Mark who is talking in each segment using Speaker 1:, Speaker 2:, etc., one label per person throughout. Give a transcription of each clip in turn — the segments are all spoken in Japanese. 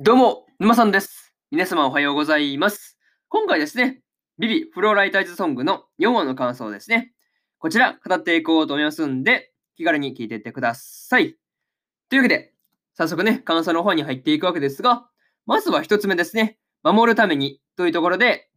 Speaker 1: どうも、沼さんです。皆様おはようございます。今回ですね、ビビフローライターズソングの4話の感想ですね。こちら語っていこうと思いますんで、気軽に聞いていってください。というわけで、早速ね、感想の方に入っていくわけですが、まずは一つ目ですね、守るためにというところで、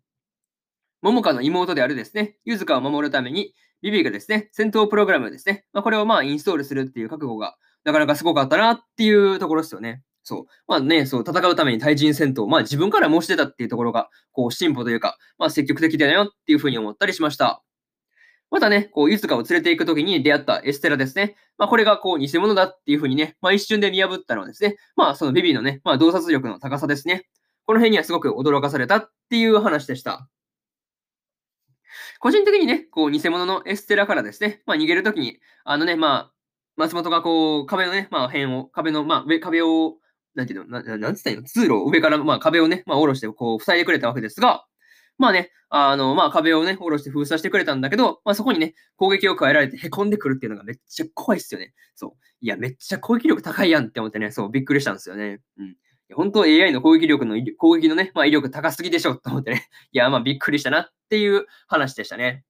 Speaker 1: 桃香の妹であるですね、ゆずかを守るために、ビビがですね、戦闘プログラムですね、まあ、これをまあインストールするっていう覚悟がなかなかすごかったなっていうところですよね。そう。まあね、そう、戦うために対人戦闘、まあ自分から申し出たっていうところが、こう、進歩というか、まあ積極的だよっていうふうに思ったりしました。またね、こう、ゆずかを連れて行くときに出会ったエステラですね。まあこれがこう、偽物だっていうふうにね、まあ一瞬で見破ったのはですね、まあそのビビのね、まあ洞察力の高さですね。この辺にはすごく驚かされたっていう話でした。個人的にね、こう、偽物のエステラからですね、まあ逃げるときに、あのね、まあ、松本がこう、壁のね、まあ、辺を、壁の、まあ、壁を、なんていうの、ななんつったらいいの通路を上から、まあ、壁をね、まあ、下ろして、こう、塞いでくれたわけですが、まあね、あの、まあ、壁をね、下ろして封鎖してくれたんだけど、まあ、そこにね、攻撃を加えられて凹んでくるっていうのがめっちゃ怖いっすよね。そう。いや、めっちゃ攻撃力高いやんって思ってね、そう、びっくりしたんですよね。うん。本当 AI の攻撃力の、攻撃のね、まあ、威力高すぎでしょと思ってね。いや、まあ、びっくりしたなっていう話でしたね。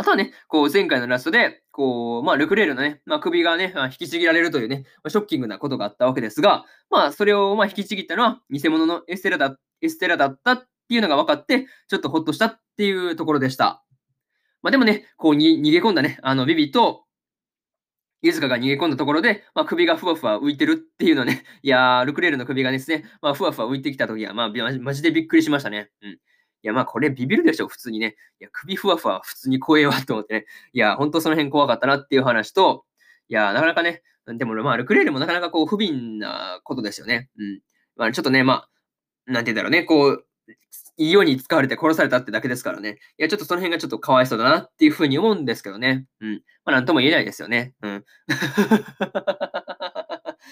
Speaker 1: あとはね、こう前回のラストで、こう、まあ、ルクレールのね、まあ、首がね、まあ、引きちぎられるというね、まあ、ショッキングなことがあったわけですが、まあ、それをまあ引きちぎったのは、偽物のエステラだエステラだったっていうのが分かって、ちょっとほっとしたっていうところでした。まあ、でもね、こうに逃げ込んだね、あの、ビビと、ユズカが逃げ込んだところで、まあ、首がふわふわ浮いてるっていうのね、いやー、ルクレールの首がですね、まあ、ふわふわ浮いてきたときは、まあ、マジでびっくりしましたね。うん。いや、まあこれビビるでしょ、普通にね。いや、首ふわふわ普通に怖えわと思ってね。いや、ほんとその辺怖かったなっていう話と、いや、なかなかね、でもまあ、ルクレールもなかなかこう、不憫なことですよね。うん。まあ、ちょっとね、まあ、なんて言うんだろうね、こう、いいように使われて殺されたってだけですからね。いや、ちょっとその辺がちょっとかわいそうだなっていうふうに思うんですけどね。うん。まあ、なんとも言えないですよね。うん。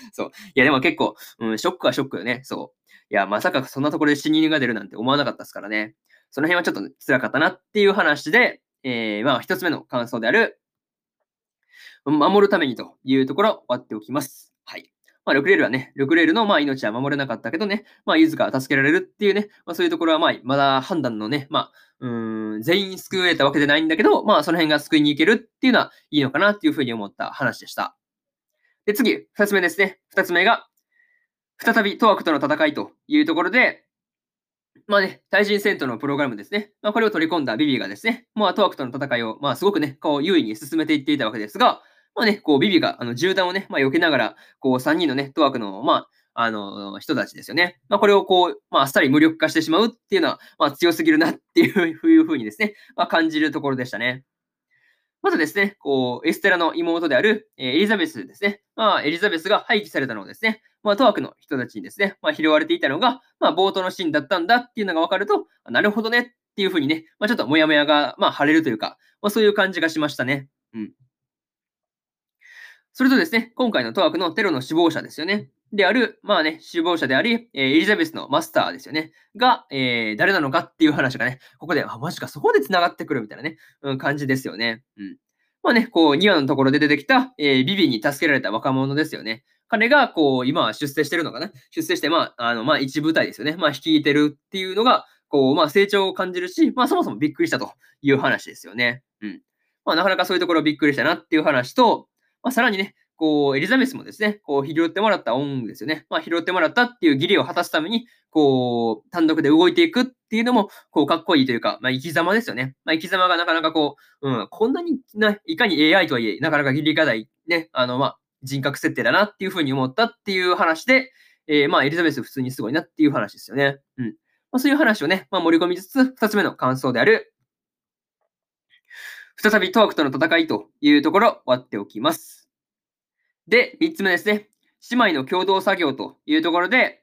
Speaker 1: そう。いや、でも結構、うん、ショックはショックよね。そう。いや、まさかそんなところで死人が出るなんて思わなかったですからね。その辺はちょっと辛かったなっていう話で、えー、まあ、一つ目の感想である、守るためにというところ、終わっておきます。はい。まあ、ルクレールはね、ルクレールのまあ命は守れなかったけどね、まあ、ユズが助けられるっていうね、まあ、そういうところはまあ、まだ判断のね、まあ、うん、全員救えたわけでないんだけど、まあ、その辺が救いに行けるっていうのはいいのかなっていうふうに思った話でした。で、次、二つ目ですね。二つ目が、再びトワクとの戦いというところで、まあね、対人戦闘のプログラムですね。まあ、これを取り込んだビビがですね、まあ、トワクとの戦いを、まあ、すごくね、こう、優位に進めていっていたわけですが、まあね、こう、ビビが、あの、銃弾をね、まあ、避けながら、こう、3人のね、トワクの、まあ、あの、人たちですよね。まあ、これをこう、まあ、あっさり無力化してしまうっていうのは、まあ、強すぎるなっていうふうにですね、まあ、感じるところでしたね。まずですね、こう、エステラの妹である、えー、エリザベスですね。まあ、エリザベスが廃棄されたのをですね、まあ、トワクの人たちにですね、まあ、拾われていたのが、まあ、冒頭のシーンだったんだっていうのが分かると、なるほどねっていうふうにね、まあ、ちょっとモヤモヤが、まあ、晴れるというか、まあ、そういう感じがしましたね。うん。それとですね、今回のトワクのテロの首謀者ですよね。である、まあね、首謀者であり、えー、エリザベスのマスターですよね。が、えー、誰なのかっていう話がね、ここで、あ、マジか、そこで繋がってくるみたいなね、うん、感じですよね。うん。まあね、こう、2話のところで出てきた、えー、ビビに助けられた若者ですよね。彼が、こう、今は出世してるのかな？出世して、まあ、あの、まあ、一部隊ですよね。まあ、率いてるっていうのが、こう、まあ、成長を感じるし、まあ、そもそもびっくりしたという話ですよね。うん。まあ、なかなかそういうところびっくりしたなっていう話と、まあ、さらにね、こう、エリザベスもですね、こう、拾ってもらった恩ですよね。まあ、拾ってもらったっていう義理を果たすために、こう、単独で動いていくっていうのも、こう、かっこいいというか、まあ、生き様ですよね。まあ、生き様がなかなかこう、うん、こんなにな、いかに AI とはいえ、なかなか義理がない、ね、あの、まあ、人格設定だなっていうふうに思ったっていう話で、えー、まあ、エリザベス普通にすごいなっていう話ですよね。うん。まあ、そういう話をね、まあ、盛り込みつつ、二つ目の感想である、再びトワクとの戦いというところ、終わっておきます。で、三つ目ですね。姉妹の共同作業というところで、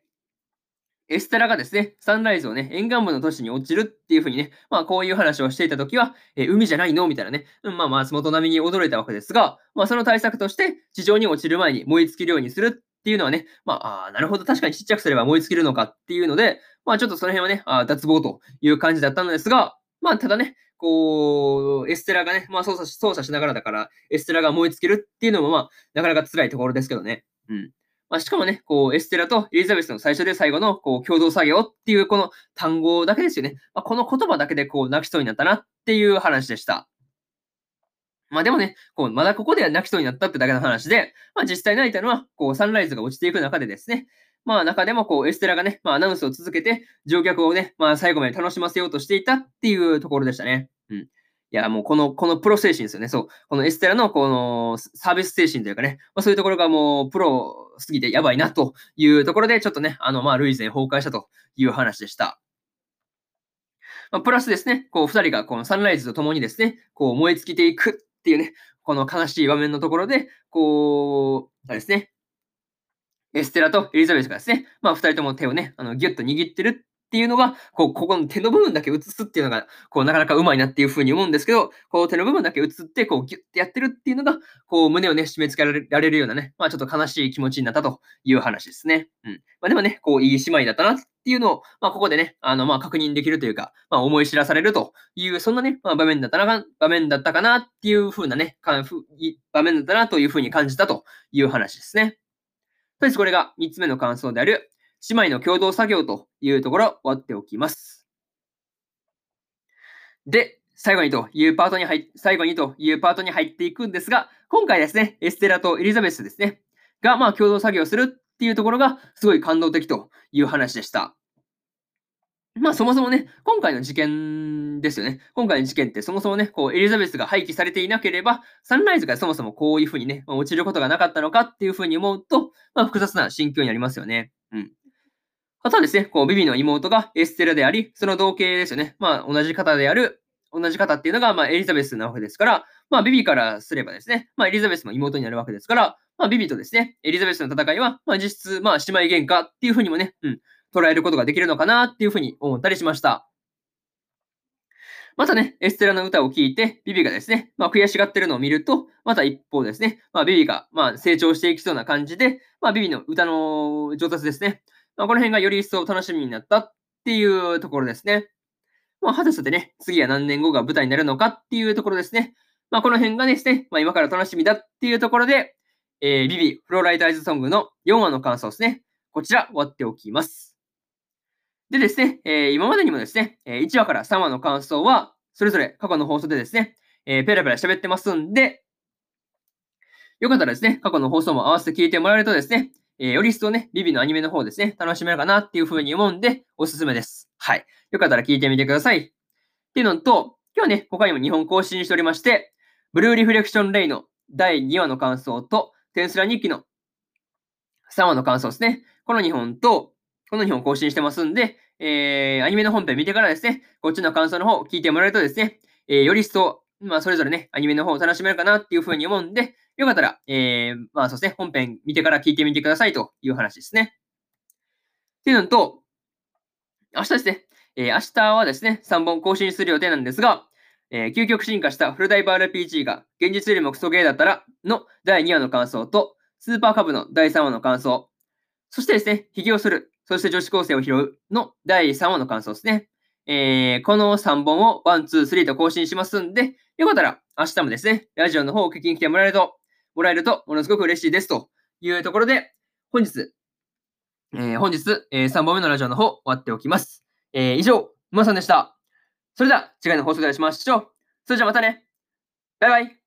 Speaker 1: エステラがですね、サンライズをね、沿岸部の都市に落ちるっていうふうにね、まあこういう話をしていたときは、え、海じゃないのみたいなね、うん、まあ松本並みに驚いたわけですが、まあその対策として、地上に落ちる前に燃え尽きるようにするっていうのはね、まあ、あなるほど、確かにちっちゃくすれば燃え尽きるのかっていうので、まあちょっとその辺はね、あ脱帽という感じだったのですが、まあただね、こう、エステラがね、まあ操作、操作しながらだから、エステラが燃え尽きるっていうのもまあ、なかなか辛いところですけどね。うん。まあ、しかもね、こう、エステラとエリザベスの最初で最後の、こう、共同作業っていうこの単語だけですよね。まあ、この言葉だけで、こう、泣きそうになったなっていう話でした。まあでもね、こう、まだここでは泣きそうになったってだけの話で、まあ実際泣いたのは、こう、サンライズが落ちていく中でですね、まあ中でもこう、エステラがね、まあアナウンスを続けて、乗客をね、まあ最後まで楽しませようとしていたっていうところでしたね。うん。いや、もうこの、このプロ精神ですよね。そう。このエステラのこのサービス精神というかね、まあそういうところがもうプロすぎてやばいなというところで、ちょっとね、あの、まあルイゼン崩壊したという話でした。まあ、プラスですね、こう、二人がこのサンライズと共にですね、こう、燃え尽きていくっていうね、この悲しい場面のところで、こう、あれですね、エステラとエリザベスがですね、まあ、二人とも手をね、あの、ギュッと握ってるっていうのが、こう、ここの手の部分だけ映すっていうのが、こう、なかなかうまいなっていうふうに思うんですけど、こう、手の部分だけ映って、こう、ギュッてやってるっていうのが、こう、胸をね、締め付けられるようなね、まあ、ちょっと悲しい気持ちになったという話ですね。うん。まあ、でもね、こう、いい姉妹だったなっていうのを、まあ、ここでね、あの、まあ、確認できるというか、まあ、思い知らされるという、そんなね、まあ、場面だったな、場面だったかなっていうふうなね、か場面だったなというふうに感じたという話ですね。とりあえずこれが3つ目の感想である、姉妹の共同作業というところを終わっておきます。で、最後にというパートに入最後にというパートに入っていくんですが、今回ですね、エステラとエリザベスですね、が、まあ、共同作業するっていうところが、すごい感動的という話でした。まあそもそもね、今回の事件ですよね。今回の事件ってそもそもね、こうエリザベスが廃棄されていなければ、サンライズがそもそもこういうふうにね、落ちることがなかったのかっていうふうに思うと、まあ複雑な心境になりますよね。うん。あとはですね、こうビビの妹がエステラであり、その同型ですよね。まあ同じ方である、同じ方っていうのが、まあエリザベスなわけですから、まあビビからすればですね、まあエリザベスも妹になるわけですから、まあビビとですね、エリザベスの戦いは、まあ実質、まあ姉妹喧嘩っていうふうにもね、うん、捉えることができるのかなっていうふうに思ったりしました。またね、エステラの歌を聴いて、ビビがですね、まあ、悔しがってるのを見ると、また一方ですね、まあ、ビビが、まあ、成長していきそうな感じで、まあ、ビビの歌の上達ですね、まあ、この辺がより一層楽しみになったっていうところですね。まあ、果たしてね、次は何年後が舞台になるのかっていうところですね。まあ、この辺がですね、まあ、今から楽しみだっていうところで、えー、ビビ、フローライターズソングの4話の感想ですね。こちら、終わっておきます。でですね、えー、今までにもですね、1話から3話の感想は、それぞれ過去の放送でですね、えー、ペラペラ喋ってますんで、よかったらですね、過去の放送も合わせて聞いてもらえるとですね、えー、より一層ね、ビビのアニメの方ですね、楽しめるかなっていう風に思うんで、おすすめです。はい。よかったら聞いてみてください。っていうのと、今日ね、他にも2本更新しておりまして、ブルーリフレクションレイの第2話の感想と、テンスラ日記の3話の感想ですね。この2本と、この2本更新してますんで、えー、アニメの本編見てからですね、こっちの感想の方聞いてもらえるとですね、えー、より一層、まあ、それぞれね、アニメの方を楽しめるかなっていうふうに思うんで、よかったら、えー、まあ、そうですね、本編見てから聞いてみてくださいという話ですね。っていうのと、明日ですね、えー、明日はですね、3本更新する予定なんですが、えー、究極進化したフルダイバー RPG が現実よりもクソゲーだったらの第2話の感想と、スーパーカブの第3話の感想、そしてですね、髭をするそして女子高生を拾うの第3話の感想ですね。えー、この3本を1、2、3と更新しますんで、よかったら明日もですね、ラジオの方を聞きに来てもらえると、もらえるとものすごく嬉しいですというところで、本日、えー、本日、えー、3本目のラジオの方終わっておきます。えー、以上、まさんでした。それでは次回の放送でお会いしましょう。それじゃあまたね。バイバイ。